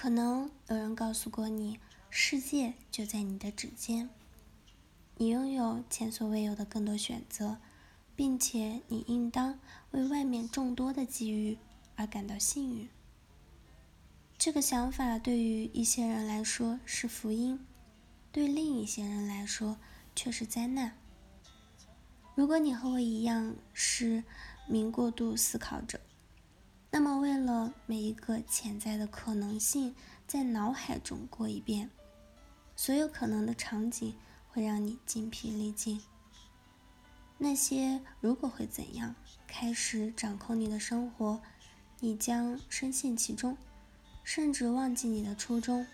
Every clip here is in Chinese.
可能有人告诉过你，世界就在你的指尖，你拥有前所未有的更多选择，并且你应当为外面众多的机遇而感到幸运。这个想法对于一些人来说是福音，对另一些人来说却是灾难。如果你和我一样是名过度思考者，那么为了每一个潜在的可能性在脑海中过一遍，所有可能的场景会让你精疲力尽。那些如果会怎样开始掌控你的生活，你将深陷其中。甚至忘记你的初衷，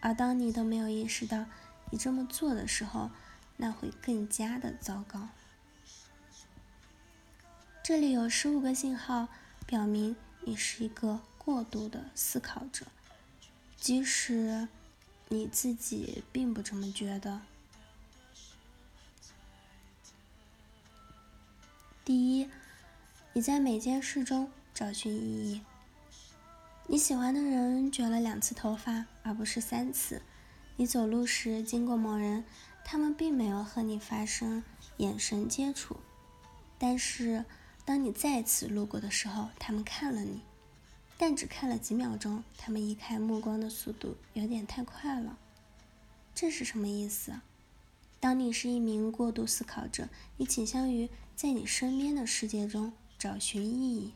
而当你都没有意识到你这么做的时候，那会更加的糟糕。这里有十五个信号，表明你是一个过度的思考者，即使你自己并不这么觉得。第一，你在每件事中找寻意义。你喜欢的人卷了两次头发，而不是三次。你走路时经过某人，他们并没有和你发生眼神接触，但是当你再次路过的时候，他们看了你，但只看了几秒钟。他们移开目光的速度有点太快了。这是什么意思？当你是一名过度思考者，你倾向于在你身边的世界中找寻意义。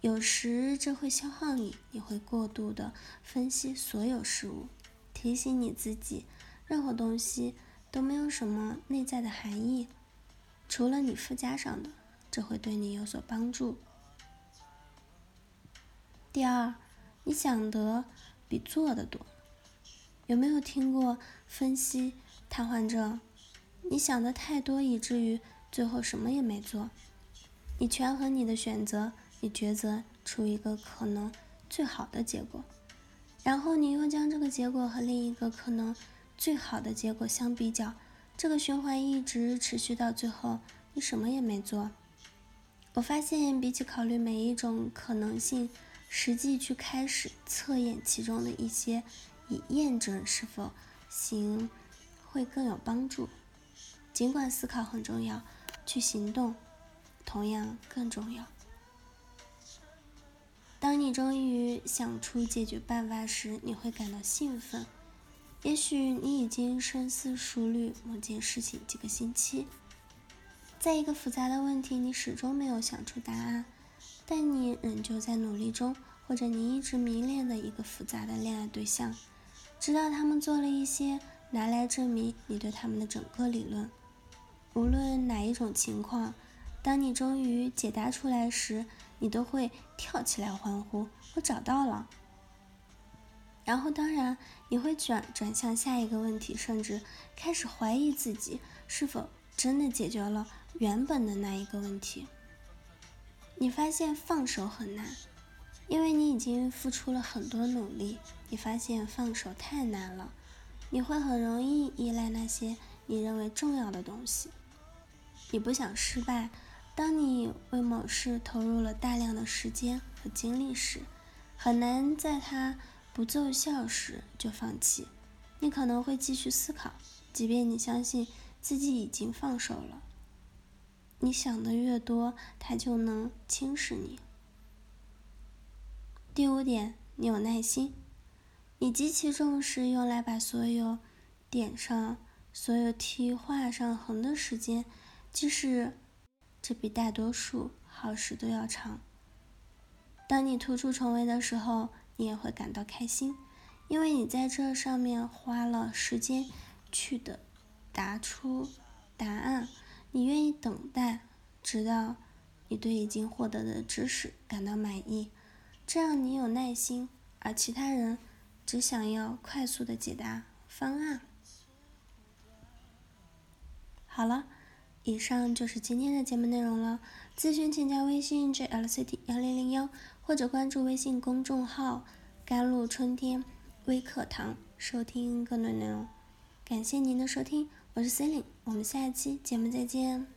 有时这会消耗你，你会过度的分析所有事物，提醒你自己，任何东西都没有什么内在的含义，除了你附加上的，这会对你有所帮助。第二，你想得比做的多，有没有听过分析瘫痪症？你想的太多，以至于最后什么也没做，你权衡你的选择。你抉择出一个可能最好的结果，然后你又将这个结果和另一个可能最好的结果相比较，这个循环一直持续到最后，你什么也没做。我发现，比起考虑每一种可能性，实际去开始测验其中的一些，以验证是否行，会更有帮助。尽管思考很重要，去行动同样更重要。当你终于想出解决办法时，你会感到兴奋。也许你已经深思熟虑某件事情几个星期，在一个复杂的问题你始终没有想出答案，但你仍旧在努力中；或者你一直迷恋的一个复杂的恋爱对象，直到他们做了一些拿来证明你对他们的整个理论。无论哪一种情况，当你终于解答出来时，你都会跳起来欢呼，我找到了。然后，当然，你会转转向下一个问题，甚至开始怀疑自己是否真的解决了原本的那一个问题。你发现放手很难，因为你已经付出了很多努力。你发现放手太难了，你会很容易依赖那些你认为重要的东西。你不想失败。当你为某事投入了大量的时间和精力时，很难在它不奏效时就放弃。你可能会继续思考，即便你相信自己已经放手了。你想的越多，他就能轻视你。第五点，你有耐心。你极其重视用来把所有点上所有题画上横的时间，即使。这比大多数耗时都要长。当你突出重围的时候，你也会感到开心，因为你在这上面花了时间去的答出答案。你愿意等待，直到你对已经获得的知识感到满意，这样你有耐心，而其他人只想要快速的解答方案。好了。以上就是今天的节目内容了。咨询请加微信 jlct 幺零零幺，或者关注微信公众号“甘露春天微课堂”，收听更多内容。感谢您的收听，我是 c e l i n e 我们下一期节目再见。